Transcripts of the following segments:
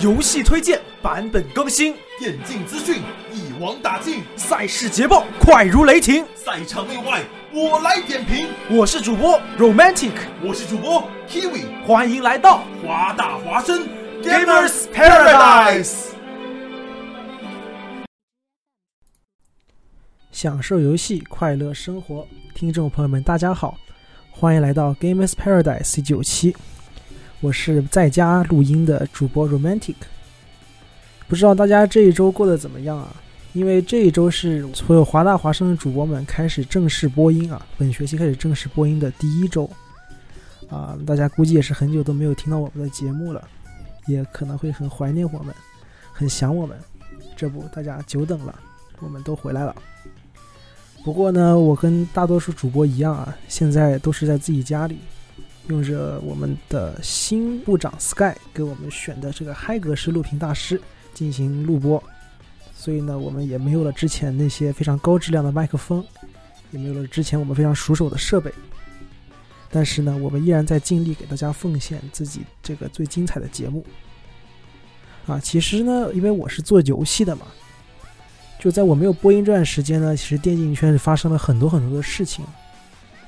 游戏推荐，版本更新，电竞资讯一网打尽，赛事捷报快如雷霆，赛场内外我来点评。我是主播 Romantic，我是主播 Kiwi，欢迎来到华大华生。Gamers Paradise。享受游戏，快乐生活，听众朋友们，大家好，欢迎来到 Gamers Paradise 第九期。我是在家录音的主播 Romantic，不知道大家这一周过得怎么样啊？因为这一周是所有华大华生的主播们开始正式播音啊，本学期开始正式播音的第一周啊，大家估计也是很久都没有听到我们的节目了，也可能会很怀念我们，很想我们。这不，大家久等了，我们都回来了。不过呢，我跟大多数主播一样啊，现在都是在自己家里。用着我们的新部长 Sky 给我们选的这个嗨格式录屏大师进行录播，所以呢，我们也没有了之前那些非常高质量的麦克风，也没有了之前我们非常熟手的设备。但是呢，我们依然在尽力给大家奉献自己这个最精彩的节目。啊，其实呢，因为我是做游戏的嘛，就在我没有播音这段时间呢，其实电竞圈是发生了很多很多的事情，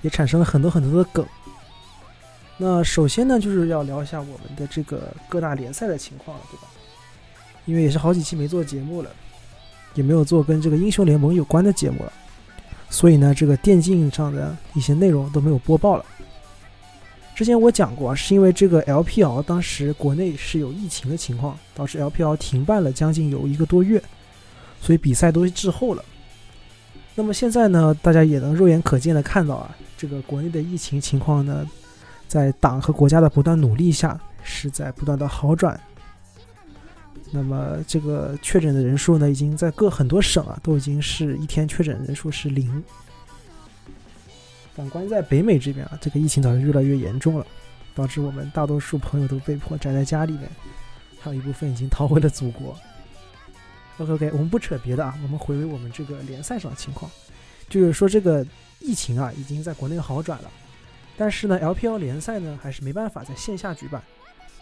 也产生了很多很多的梗。那首先呢，就是要聊一下我们的这个各大联赛的情况了，对吧？因为也是好几期没做节目了，也没有做跟这个英雄联盟有关的节目了，所以呢，这个电竞上的一些内容都没有播报了。之前我讲过，是因为这个 LPL 当时国内是有疫情的情况，导致 LPL 停办了将近有一个多月，所以比赛都滞后了。那么现在呢，大家也能肉眼可见的看到啊，这个国内的疫情情况呢。在党和国家的不断努力下，是在不断的好转。那么，这个确诊的人数呢，已经在各很多省啊，都已经是一天确诊人数是零。反观在北美这边啊，这个疫情早就越来越严重了，导致我们大多数朋友都被迫宅在家里面，还有一部分已经逃回了祖国。OK OK，我们不扯别的啊，我们回归我们这个联赛上的情况，就是说这个疫情啊，已经在国内好转了。但是呢，LPL 联赛呢还是没办法在线下举办，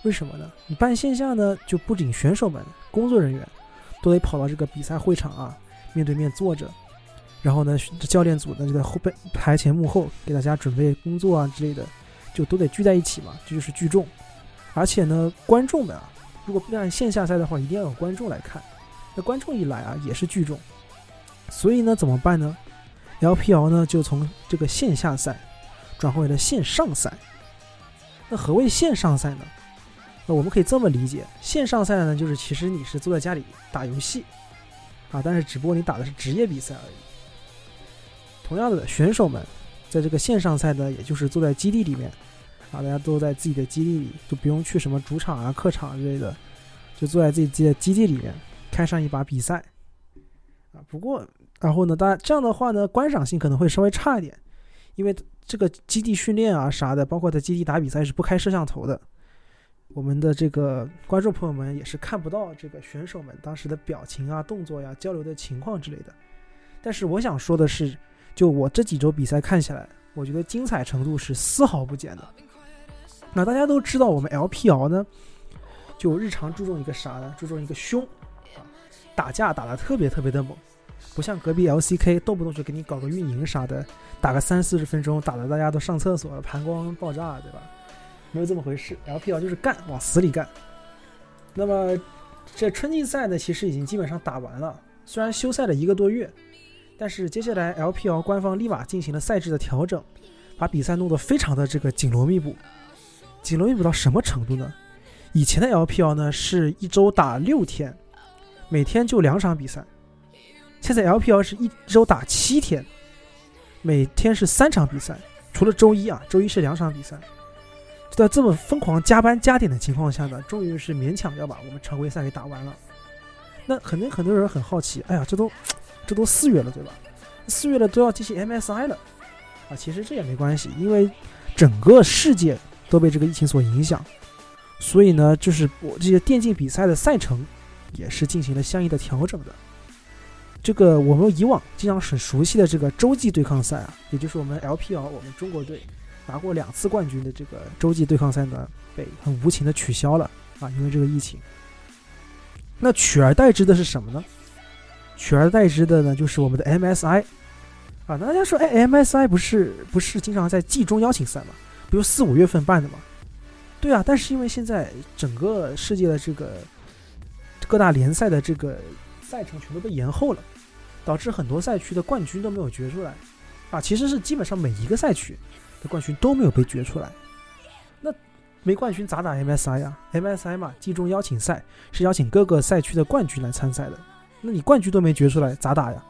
为什么呢？你办线下呢，就不仅选手们、工作人员都得跑到这个比赛会场啊，面对面坐着，然后呢，教练组呢就在后背台前幕后给大家准备工作啊之类的，就都得聚在一起嘛，这就是聚众。而且呢，观众们啊，如果办线下赛的话，一定要有观众来看，那观众一来啊，也是聚众。所以呢，怎么办呢？LPL 呢就从这个线下赛。转换为了线上赛，那何谓线上赛呢？那我们可以这么理解，线上赛呢，就是其实你是坐在家里打游戏啊，但是只不过你打的是职业比赛而已。同样的，选手们在这个线上赛呢，也就是坐在基地里面啊，大家都在自己的基地里，就不用去什么主场啊、客场之类的，就坐在自己的基地里面开上一把比赛啊。不过，然后呢，大家这样的话呢，观赏性可能会稍微差一点，因为。这个基地训练啊啥的，包括在基地打比赛是不开摄像头的，我们的这个观众朋友们也是看不到这个选手们当时的表情啊、动作呀、交流的情况之类的。但是我想说的是，就我这几周比赛看下来，我觉得精彩程度是丝毫不减的。那大家都知道，我们 LPL 呢，就日常注重一个啥呢？注重一个凶啊，打架打得特别特别的猛。不像隔壁 LCK，动不动就给你搞个运营啥的，打个三四十分钟，打得大家都上厕所，盘光爆炸，对吧？没有这么回事，LPL 就是干，往死里干。那么这春季赛呢，其实已经基本上打完了，虽然休赛了一个多月，但是接下来 LPL 官方立马进行了赛制的调整，把比赛弄得非常的这个紧锣密布。紧锣密布到什么程度呢？以前的 LPL 呢是一周打六天，每天就两场比赛。现在 LPL 是一周打七天，每天是三场比赛，除了周一啊，周一是两场比赛。就在这么疯狂加班加点的情况下呢，终于是勉强要把我们常规赛给打完了。那肯定很多人很好奇，哎呀，这都这都四月了，对吧？四月了都要进行 MSI 了啊！其实这也没关系，因为整个世界都被这个疫情所影响，所以呢，就是我这些电竞比赛的赛程也是进行了相应的调整的。这个我们以往经常很熟悉的这个洲际对抗赛啊，也就是我们 LPL 我们中国队拿过两次冠军的这个洲际对抗赛呢，被很无情的取消了啊，因为这个疫情。那取而代之的是什么呢？取而代之的呢，就是我们的 MSI 啊。那大家说，哎，MSI 不是不是经常在季中邀请赛吗？比如四五月份办的嘛？对啊，但是因为现在整个世界的这个各大联赛的这个赛程全都被延后了，导致很多赛区的冠军都没有决出来啊。其实是基本上每一个赛区的冠军都没有被决出来。那没冠军咋打 MSI 呀？MSI 嘛，季中邀请赛是邀请各个赛区的冠军来参赛的。那你冠军都没决出来，咋打呀？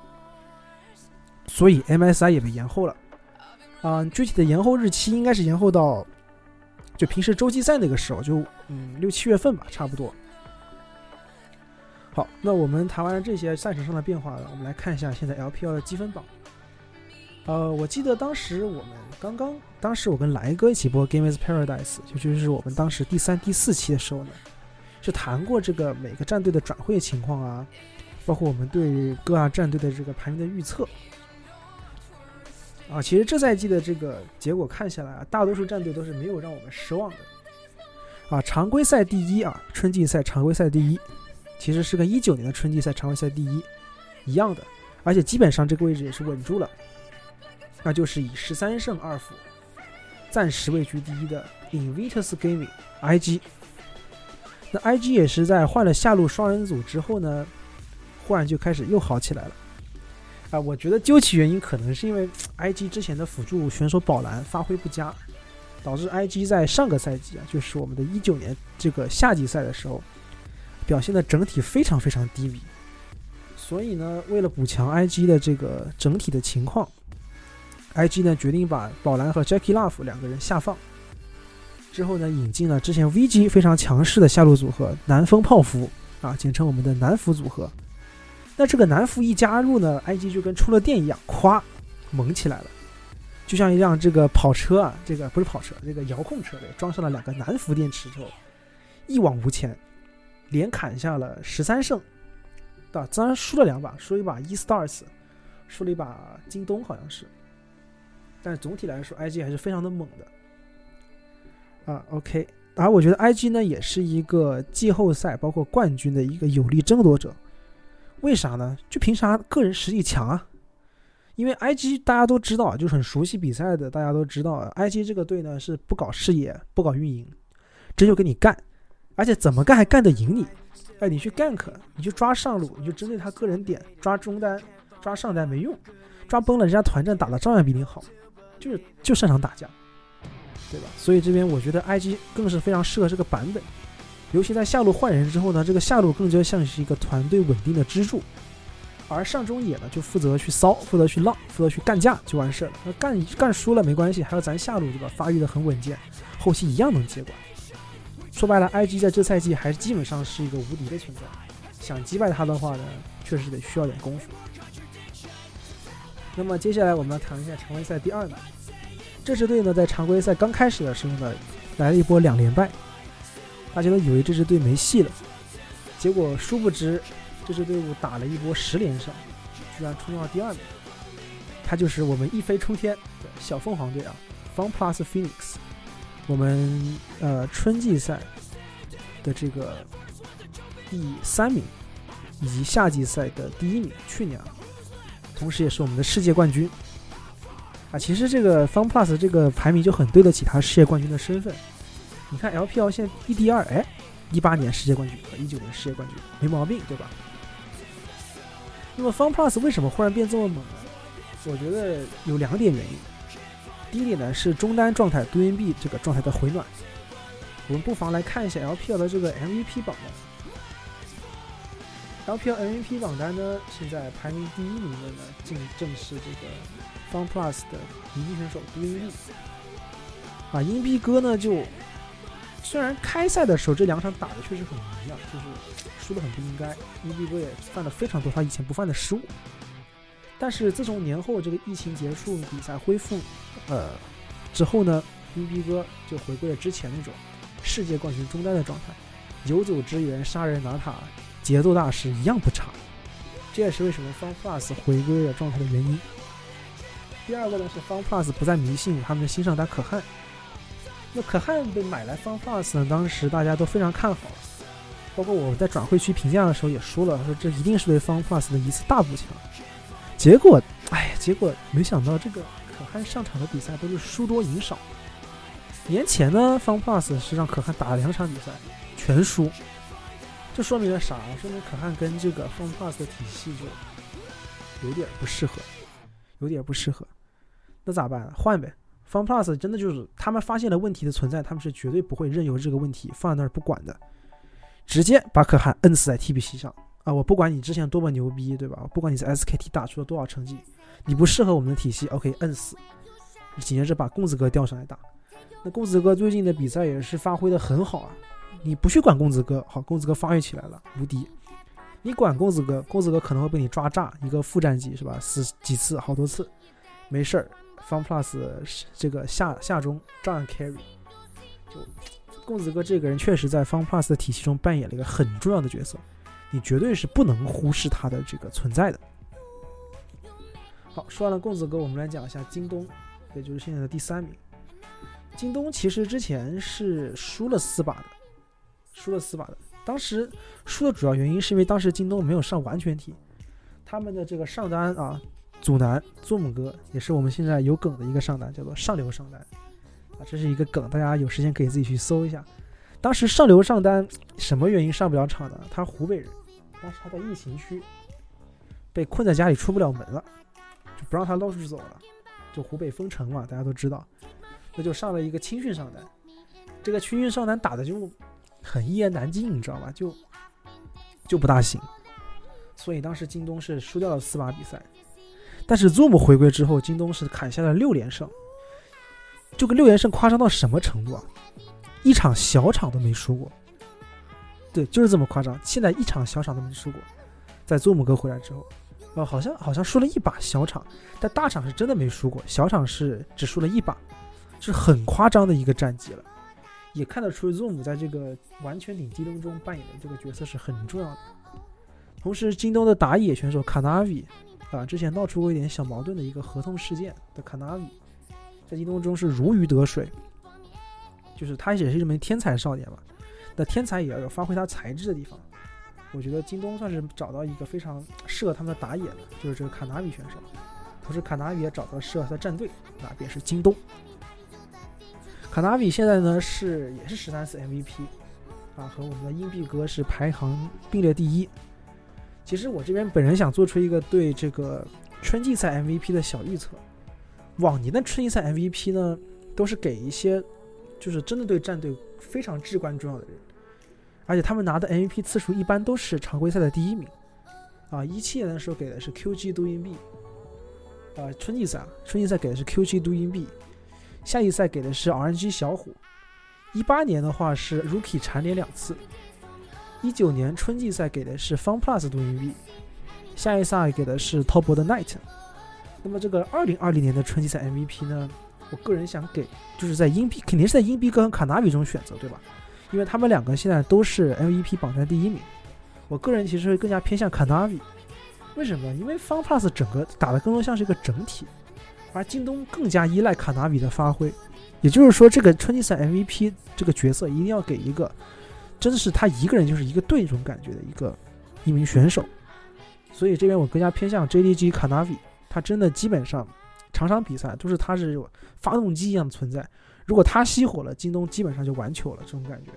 所以 MSI 也被延后了。啊，具体的延后日期应该是延后到就平时洲际赛那个时候，就嗯六七月份吧，差不多。好，那我们谈完了这些赛程上的变化了，我们来看一下现在 LPL 的积分榜。呃，我记得当时我们刚刚，当时我跟来哥一起播《Game is Paradise》，就就是我们当时第三、第四期的时候呢，是谈过这个每个战队的转会情况啊，包括我们对各大战队的这个排名的预测。啊，其实这赛季的这个结果看下来啊，大多数战队都是没有让我们失望的。啊，常规赛第一啊，春季赛常规赛第一，其实是跟一九年的春季赛常规赛第一一样的，而且基本上这个位置也是稳住了。那就是以十三胜二负，暂时位居第一的 Invictus Gaming IG。那 IG 也是在换了下路双人组之后呢，忽然就开始又好起来了。啊，我觉得究其原因，可能是因为 IG 之前的辅助选手宝蓝发挥不佳，导致 IG 在上个赛季啊，就是我们的一九年这个夏季赛的时候，表现的整体非常非常低迷。所以呢，为了补强 IG 的这个整体的情况，IG 呢决定把宝蓝和 Jackie Love 两个人下放，之后呢引进了之前 VG 非常强势的下路组合南风泡芙啊，简称我们的南服组合。那这个南服一加入呢，IG 就跟出了电一样，咵，猛起来了，就像一辆这个跑车啊，这个不是跑车，这个遥控车装上了两个南孚电池之后，一往无前，连砍下了十三胜，对吧？当然输了两把，输了一把 E Stars，输了一把京东好像是，但总体来说，IG 还是非常的猛的。啊，OK，而我觉得 IG 呢，也是一个季后赛包括冠军的一个有力争夺者。为啥呢？就凭啥个人实力强啊？因为 IG 大家都知道，就很熟悉比赛的，大家都知道，IG 这个队呢是不搞事业、不搞运营，直接就跟你干，而且怎么干还干得赢你。哎，你去 gank，你去抓上路，你就针对他个人点抓中单、抓上单没用，抓崩了人家团战打的照样比你好，就是就擅长打架，对吧？所以这边我觉得 IG 更是非常适合这个版本。尤其在下路换人之后呢，这个下路更加像是一个团队稳定的支柱，而上中野呢就负责去骚，负责去浪，负责去干架就完事了。那干干输了没关系，还有咱下路对吧？发育的很稳健，后期一样能接管。说白了，IG 在这赛季还是基本上是一个无敌的存在，想击败他的话呢，确实得需要点功夫。那么接下来我们要谈一下常规赛第二名，这支队呢在常规赛刚开始的时候呢，来了一波两连败。大家都以为这支队没戏了，结果殊不知，这支队伍打了一波十连胜，居然冲到了第二名。他就是我们一飞冲天的小凤凰队啊，Fun Plus Phoenix。我们呃春季赛的这个第三名，以及夏季赛的第一名，去年啊，同时也是我们的世界冠军。啊，其实这个 Fun Plus 这个排名就很对得起他世界冠军的身份。你看 LPL 现在一第二，哎，一八年世界冠军和一九年世界冠军没毛病，对吧？那么 FunPlus 为什么忽然变这么猛呢？我觉得有两点原因。第一点呢是中单状态 DNB 这个状态的回暖。我们不妨来看一下 LPL 的这个 MVP 榜单。LPL MVP 榜单呢，现在排名第一名的呢，正正是这个 FunPlus 的明星选手 DNB。啊，硬币哥呢就。虽然开赛的时候这两场打的确实很迷啊，就是输的很不应该，英币哥也犯了非常多他以前不犯的失误。但是自从年后这个疫情结束，比赛恢复，呃之后呢，英币哥就回归了之前那种世界冠军中单的状态，游走支援、杀人拿塔、节奏大师一样不差。这也是为什么 Fun Plus 回归了状态的原因。第二个呢是 Fun Plus 不再迷信他们的新上单可汗。那可汗被买来 Fun Plus 呢，当时大家都非常看好，包括我在转会区评价的时候也说了，说这一定是对 Fun Plus 的一次大补强。结果，哎，结果没想到这个可汗上场的比赛都是输多赢少。年前呢，Fun Plus 是让可汗打了两场比赛全输，这说明了啥？说明可汗跟这个 Fun Plus 的体系就有点不适合，有点不适合。那咋办？换呗。Fun Plus 真的就是他们发现了问题的存在，他们是绝对不会任由这个问题放在那儿不管的，直接把可汗摁死在 TBC 上啊！我不管你之前多么牛逼，对吧？不管你在 SKT 打出了多少成绩，你不适合我们的体系，OK，摁死。紧接着把公子哥调上来打。那公子哥最近的比赛也是发挥的很好啊！你不去管公子哥，好，公子哥发育起来了，无敌。你管公子哥，公子哥可能会被你抓炸一个副战绩是吧？死几次，好多次，没事儿。Fun Plus 这个下下中照样 carry，就公子哥这个人确实在 Fun Plus 的体系中扮演了一个很重要的角色，你绝对是不能忽视他的这个存在的。好，说完了公子哥，我们来讲一下京东，也就是现在的第三名。京东其实之前是输了四把的，输了四把的。当时输的主要原因是因为当时京东没有上完全体，他们的这个上单啊。祖男祖母哥也是我们现在有梗的一个上单，叫做上流上单啊，这是一个梗，大家有时间可以自己去搜一下。当时上流上单什么原因上不了场呢？他湖北人，当时他在疫情区被困在家里出不了门了，就不让他捞出去走了，就湖北封城嘛，大家都知道，那就上了一个青训上单。这个青训上单打的就很一言难尽，你知道吧？就就不大行，所以当时京东是输掉了四把比赛。但是 Zoom 回归之后，京东是砍下了六连胜。这个六连胜夸张到什么程度啊？一场小场都没输过。对，就是这么夸张。现在一场小场都没输过。在 Zoom 哥回来之后，哦，好像好像输了一把小场，但大场是真的没输过，小场是只输了一把，是很夸张的一个战绩了。也看得出 Zoom 在这个完全顶机动中扮演的这个角色是很重要的。同时，京东的打野选手卡纳比。啊，之前闹出过一点小矛盾的一个合同事件的卡纳比，在京东中是如鱼得水，就是他也是一名天才少年嘛。那天才也要有发挥他才智的地方。我觉得京东算是找到一个非常适合他们的打野的，就是这个卡纳比选手。同时，卡纳比也找到适合他的战队，那便是京东。卡纳比现在呢是也是十三次 MVP，啊，和我们的硬币哥是排行并列第一。其实我这边本人想做出一个对这个春季赛 MVP 的小预测。往年的春季赛 MVP 呢，都是给一些就是真的对战队非常至关重要的人，而且他们拿的 MVP 次数一般都是常规赛的第一名。啊，一七年的时候给的是 QG 杜英币，啊，春季赛，春季赛给的是 QG 杜英币，夏季赛给的是 RNG 小虎，一八年的话是 Rookie 蝉联两次。一九年春季赛给的是 Fun Plus 杜英币，下一赛给的是 Top 的 Night。那么这个二零二零年的春季赛 MVP 呢？我个人想给，就是在硬币肯定是在硬币跟卡纳比中选择，对吧？因为他们两个现在都是 MVP 榜单第一名。我个人其实会更加偏向卡纳比，为什么？因为 Fun Plus 整个打的更多像是一个整体，而京东更加依赖卡纳比的发挥。也就是说，这个春季赛 MVP 这个角色一定要给一个。真的是他一个人就是一个队这种感觉的一个一名选手，所以这边我更加偏向 JDG 卡纳比，他真的基本上场场比赛都是他是有发动机一样的存在，如果他熄火了，京东基本上就完球了这种感觉。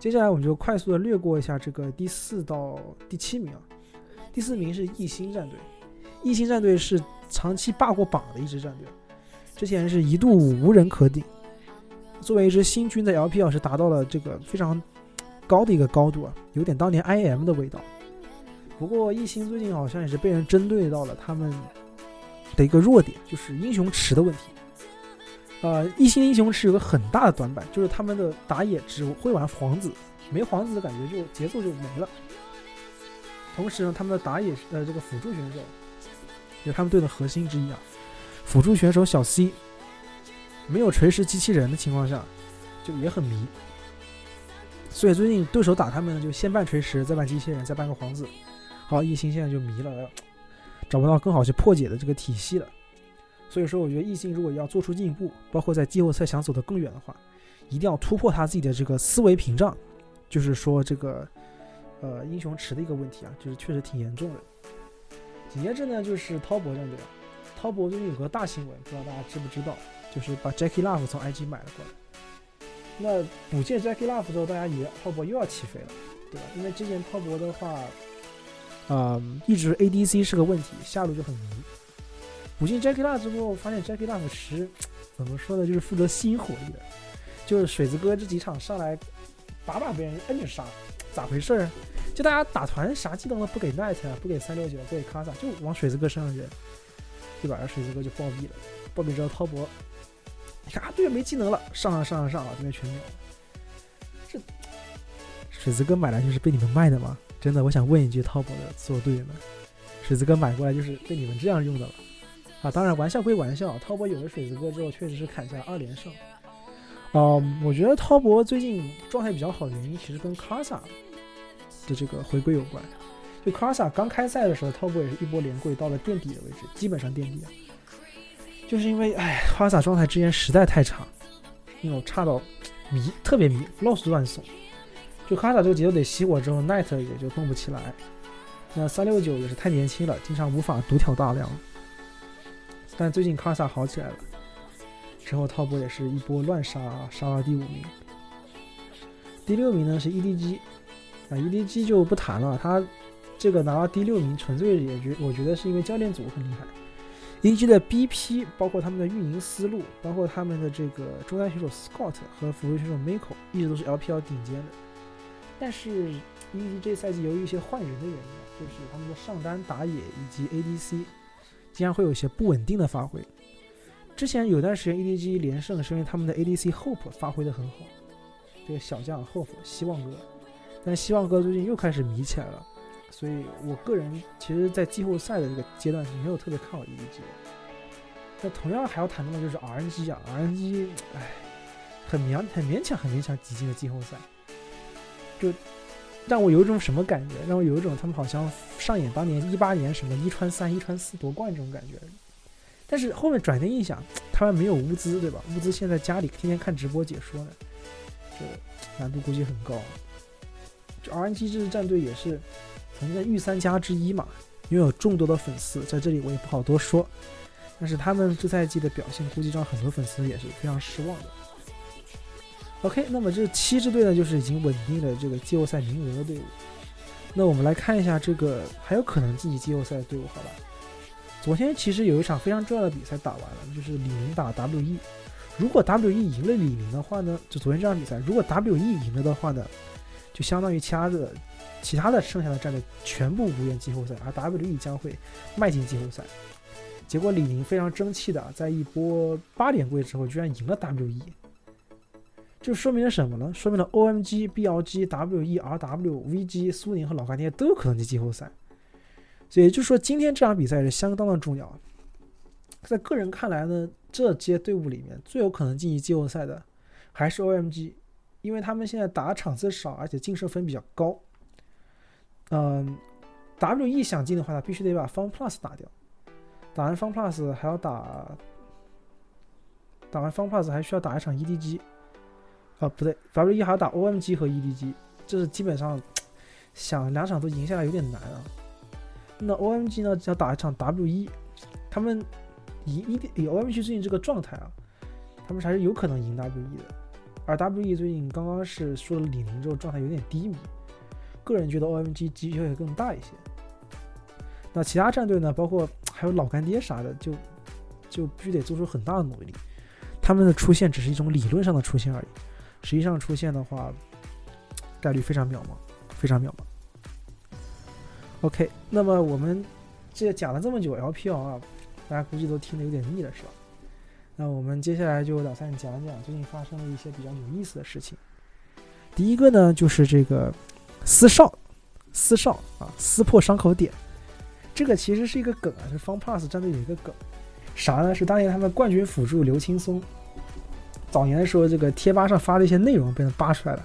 接下来我们就快速的略过一下这个第四到第七名啊，第四名是艺兴战队，艺兴战队是长期霸过榜的一支战队，之前是一度无人可顶。作为一支新军的 LPL 是达到了这个非常高的一个高度啊，有点当年 IM 的味道。不过艺兴最近好像也是被人针对到了他们的一个弱点，就是英雄池的问题。呃，艺兴英雄池有个很大的短板，就是他们的打野只会玩皇子，没皇子的感觉就节奏就没了。同时呢，他们的打野呃这个辅助选手，也是他们队的核心之一啊，辅助选手小 C。没有锤石机器人的情况下，就也很迷。所以最近对手打他们就先办锤石，再办机器人，再办个皇子。好，艺兴现在就迷了，找不到更好去破解的这个体系了。所以说，我觉得艺兴如果要做出进步，包括在季后赛想走得更远的话，一定要突破他自己的这个思维屏障，就是说这个呃英雄池的一个问题啊，就是确实挺严重的。紧接着呢，就是滔博战队，滔博最近有个大新闻，不知道大家知不知道，就是把 Jackie Love 从 IG 买了过来。那补进 Jackie Love 之后，大家以为滔博又要起飞了，对吧？因为之前滔博的话，啊、一直 ADC 是个问题，下路就很迷。补进 Jackie Love 之后，发现 Jackie Love 是怎么说呢？就是负责吸引火力的，就是水子哥这几场上来，把把被人摁着杀，咋回事儿？就大家打团啥技能都不给 Knight 啊，不给三六九，不给卡萨，就往水子哥身上扔，对吧？然后水子哥就暴毙了，暴毙之后滔博，你看啊，队友没技能了，上上上上上啊，这边全秒了。这水子哥买来就是被你们卖的吗？真的，我想问一句滔博的所有队员们，水子哥买过来就是被你们这样用的了啊！当然，玩笑归玩笑，滔博有了水子哥之后，确实是砍下二连胜。嗯，我觉得滔博最近状态比较好的原因，其实跟卡萨的这个回归有关。就卡萨刚开赛的时候，滔博也是一波连跪到了垫底的位置，基本上垫底啊。就是因为，哎，卡萨状态之前实在太差，那种差到迷，特别迷，老是乱送。就卡萨这个节奏得熄火之后，Night 也就动不起来。那三六九也是太年轻了，经常无法独挑大梁。但最近卡萨好起来了，之后滔博也是一波乱杀，杀到第五名。第六名呢是 EDG，啊 EDG 就不谈了，他这个拿到第六名，纯粹也觉我觉得是因为教练组很厉害。EDG 的 BP，包括他们的运营思路，包括他们的这个中单选手 Scott 和辅助选手 Miko，一直都是 LPL 顶尖的。但是 EDG 这赛季由于一些换人的原因，就是他们的上单打野以及 ADC，经常会有一些不稳定的发挥。之前有段时间 EDG 连胜是因为他们的 ADC Hope 发挥的很好，这个小将 Hope 希望哥，但希望哥最近又开始迷起来了，所以我个人其实，在季后赛的这个阶段是没有特别看好 EDG 的。那同样还要谈到的就是 RNG 啊，RNG，唉，很勉很勉强很勉强挤进了季后赛，就让我有一种什么感觉？让我有一种他们好像上演当年一八年什么一穿三、一穿四夺冠这种感觉。但是后面转念一想，他们没有乌兹，对吧？乌兹现在家里天天看直播解说呢，这难度估计很高。这 RNG 这支战队也是曾经的御三家之一嘛，拥有众多的粉丝，在这里我也不好多说。但是他们这赛季的表现，估计让很多粉丝也是非常失望的。OK，那么这七支队呢，就是已经稳定了这个季后赛名额的队伍。那我们来看一下这个还有可能晋级季后赛的队伍，好吧？昨天其实有一场非常重要的比赛打完了，就是李宁打 WE。如果 WE 赢了李宁的话呢，就昨天这场比赛，如果 WE 赢了的话呢，就相当于其他的其他的剩下的战队全部无缘季后赛，而 WE 将会迈进季后赛。结果李宁非常争气的，在一波八连跪之后，居然赢了 WE。这说明了什么呢？说明了 OMG、BLG、WE、RW、VG、苏宁和老干爹都有可能进季后赛。所以就是说，今天这场比赛是相当的重要。在个人看来呢，这些队伍里面最有可能晋级季后赛的还是 OMG，因为他们现在打场次少，而且净胜分比较高。嗯，WE 想进的话，他必须得把 Fun Plus 打掉，打完 Fun Plus 还要打，打完 Fun Plus 还需要打一场 EDG。啊，不对，WE 还要打 OMG 和 EDG，这是基本上想两场都赢下来有点难啊。那 OMG 呢，只要打一场 WE，他们以 ED 以 OMG 最近这个状态啊，他们还是有可能赢 WE 的。而 WE 最近刚刚是说了李宁之后，状态有点低迷，个人觉得 OMG 机会会更大一些。那其他战队呢，包括还有老干爹啥的，就就必须得做出很大的努力。他们的出现只是一种理论上的出现而已。实际上出现的话，概率非常渺茫，非常渺茫。OK，那么我们这讲了这么久 LPL 啊，大家估计都听得有点腻了，是吧？那我们接下来就打算讲讲最近发生了一些比较有意思的事情。第一个呢，就是这个撕少，撕少啊，撕破伤口点。这个其实是一个梗啊，是 FunPlus 战队有一个梗，啥呢？是当年他们冠军辅助刘青松。早年的时候，这个贴吧上发的一些内容被人扒出来了，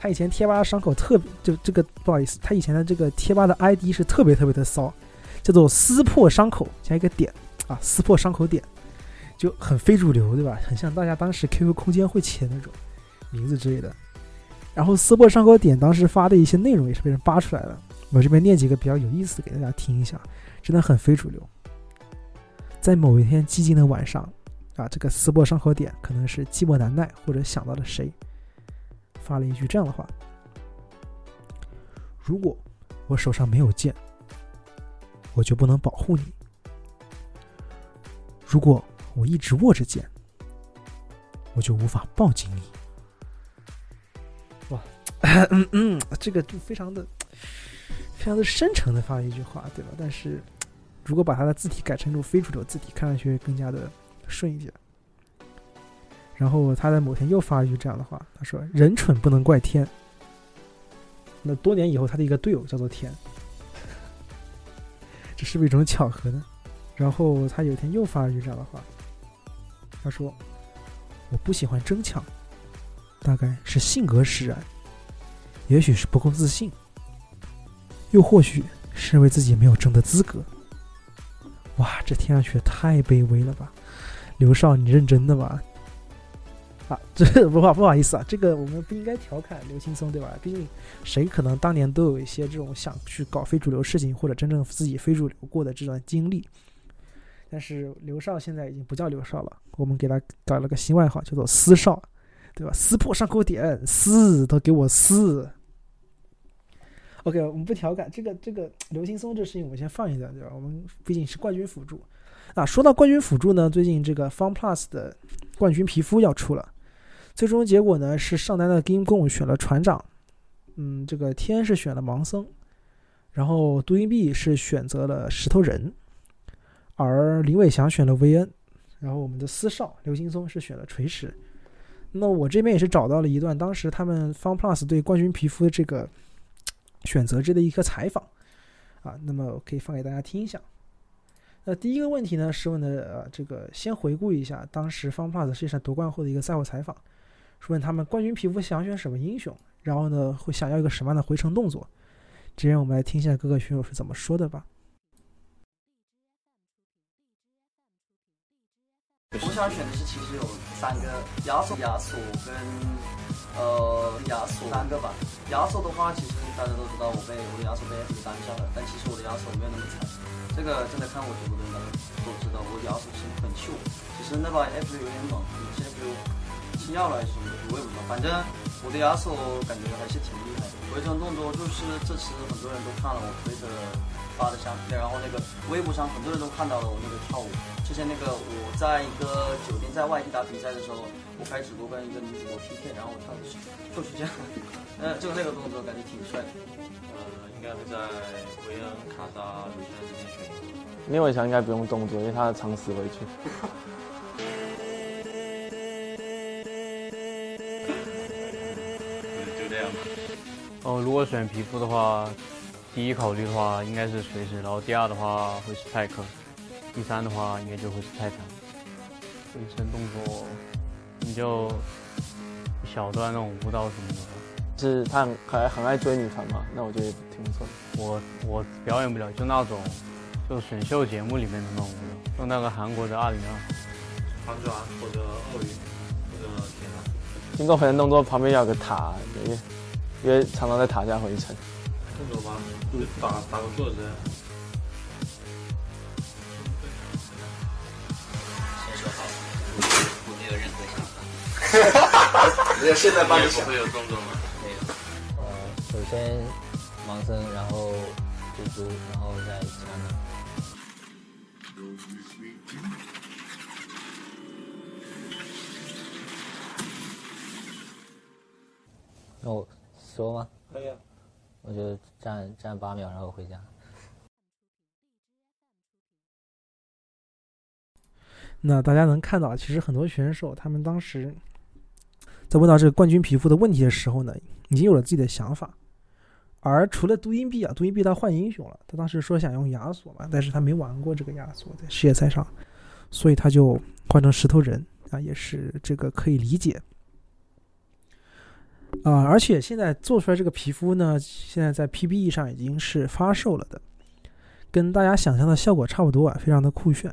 他以前贴吧的伤口特别，就这个不好意思，他以前的这个贴吧的 ID 是特别特别的骚，叫做撕破伤口加一个点啊，撕破伤口点，就很非主流，对吧？很像大家当时 QQ 空间会起的那种名字之类的。然后撕破伤口点当时发的一些内容也是被人扒出来了，我这边念几个比较有意思的给大家听一下，真的很非主流。在某一天寂静的晚上，啊，这个撕破伤口点可能是寂寞难耐或者想到了谁。发了一句这样的话：“如果我手上没有剑，我就不能保护你；如果我一直握着剑，我就无法抱紧你。”哇，嗯嗯，这个就非常的、非常的深沉的发了一句话，对吧？但是如果把他的字体改成这种非主流字体，看上去更加的顺一些。然后他在某天又发了一句这样的话，他说：“人蠢不能怪天。”那多年以后，他的一个队友叫做天，这是不是一种巧合呢？然后他有一天又发了一句这样的话，他说：“我不喜欢争抢，大概是性格使然，也许是不够自信，又或许是因为自己没有争的资格。”哇，这听上去太卑微了吧？刘少，你认真的吧？啊，这不好不好意思啊，这个我们不应该调侃刘青松，对吧？毕竟谁可能当年都有一些这种想去搞非主流事情，或者真正自己非主流过的这段经历。但是刘少现在已经不叫刘少了，我们给他搞了个新外号，叫做撕少，对吧？撕破伤口点，撕都给我撕。OK，我们不调侃这个这个刘青松这事情，我们先放一下，对吧？我们毕竟是冠军辅助啊。说到冠军辅助呢，最近这个 Fun Plus 的冠军皮肤要出了。最终结果呢是上单的 Game 共选了船长，嗯，这个天是选了盲僧，然后杜英碧是选择了石头人，而林伟翔选了维恩，然后我们的司少刘青松是选了锤石。那我这边也是找到了一段当时他们 Fun Plus 对冠军皮肤的这个选择之的一个采访，啊，那么我可以放给大家听一下。那第一个问题呢是问的呃，这个先回顾一下当时 Fun Plus 世界上夺冠后的一个赛后采访。是问他们冠军皮肤想选什么英雄，然后呢会想要一个什么样的回城动作？这边我们来听一下各个选手是怎么说的吧。我想选的是其实有三个亚索、亚索跟呃亚索三个吧。亚索的话，其实大家都知道我被我的亚索被 F 单下了，但其实我的亚索没有那么惨。这个真的看我直播的人都知道，我的亚索是很秀。其实那把 F 有点猛，有些 F。星耀了还是什么的，我也不知道。反正我的亚索感觉还是挺厉害的。回城动作就是这次很多人都看了我推的发的相片，然后那个微博上很多人都看到了我那个跳舞。之前那个我在一个酒店在外地打比赛的时候，我开直播跟一个女主播 PK，然后我跳的是就是这样，呃，就那个动作感觉挺帅的。呃，应该会在维恩、卡莎、吕现之间选一个。聂伟强应该不用动作，因为他的常死回去。就这样哦，如果选皮肤的话，第一考虑的话应该是锤石，然后第二的话会是泰克，第三的话应该就会是泰坦。回身动作，你就一小段那种舞蹈什么的。是他很很很爱追女团嘛？那我觉得挺不错的。我我表演不了，就那种就选秀节目里面的那种舞蹈，就那个韩国的二零二，反转或者鳄鱼或者天呐。经过回身动作旁边要有个塔，因为。因为常常在塔下回城。动作吧？就打打个坐子。先说好，我没有任何想法。哈哈哈那现在帮你会有动作吗？没有。呃，首先盲僧，然后蜘蛛，然后再其他的。那我。说吗？站站八秒，然后回家。那大家能看到，其实很多选手他们当时在问到这个冠军皮肤的问题的时候呢，已经有了自己的想法。而除了杜英碧啊，杜英碧他换英雄了，他当时说想用亚索嘛，但是他没玩过这个亚索在世界赛上，所以他就换成石头人啊，也是这个可以理解。啊、而且现在做出来这个皮肤呢，现在在 PBE 上已经是发售了的，跟大家想象的效果差不多啊，非常的酷炫。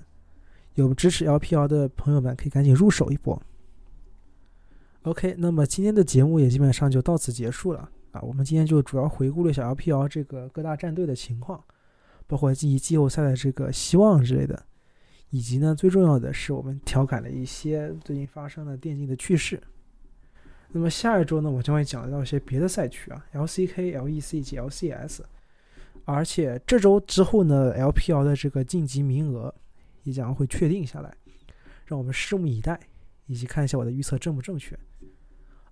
有支持 LPL 的朋友们可以赶紧入手一波。OK，那么今天的节目也基本上就到此结束了啊。我们今天就主要回顾了一下 LPL 这个各大战队的情况，包括季季后赛的这个希望之类的，以及呢最重要的是我们调侃了一些最近发生的电竞的趣事。那么下一周呢，我将会讲到一些别的赛区啊，LCK、LEC 及 LCS，而且这周之后呢，LPL 的这个晋级名额也将会确定下来，让我们拭目以待，以及看一下我的预测正不正确。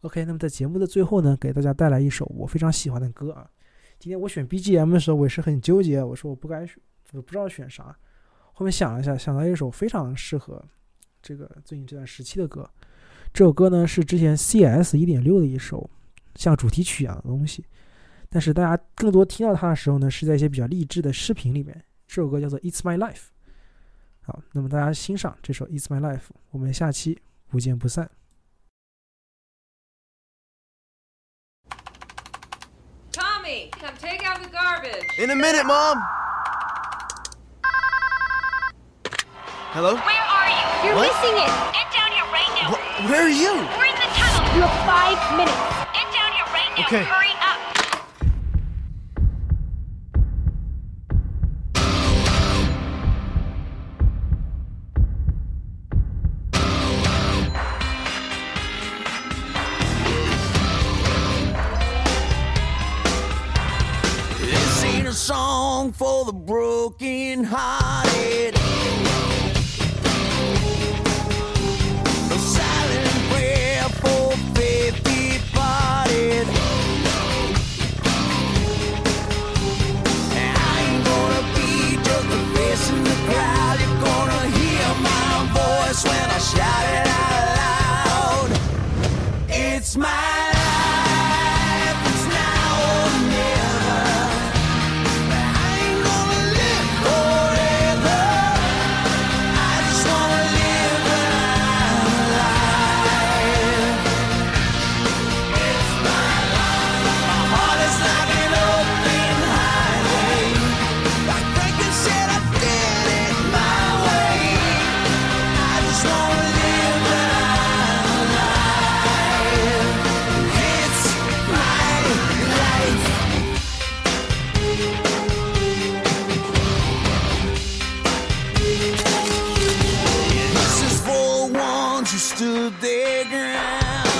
OK，那么在节目的最后呢，给大家带来一首我非常喜欢的歌啊。今天我选 BGM 的时候，我也是很纠结，我说我不该选，我不知道选啥。后面想了一下，想到一首非常适合这个最近这段时期的歌。这首歌呢是之前 CS 一点六的一首像主题曲一样的东西，但是大家更多听到它的时候呢，是在一些比较励志的视频里面。这首歌叫做《It's My Life》。好，那么大家欣赏这首《It's My Life》，我们下期不见不散。Tommy, come take out the garbage. In a minute, Mom. Hello? Where are you? You're What? missing it. Where are you? We're in the tunnel. You have five minutes. Get down here right now. Okay. Hurry up. This ain't a song for the broken hearted. you stood their ground.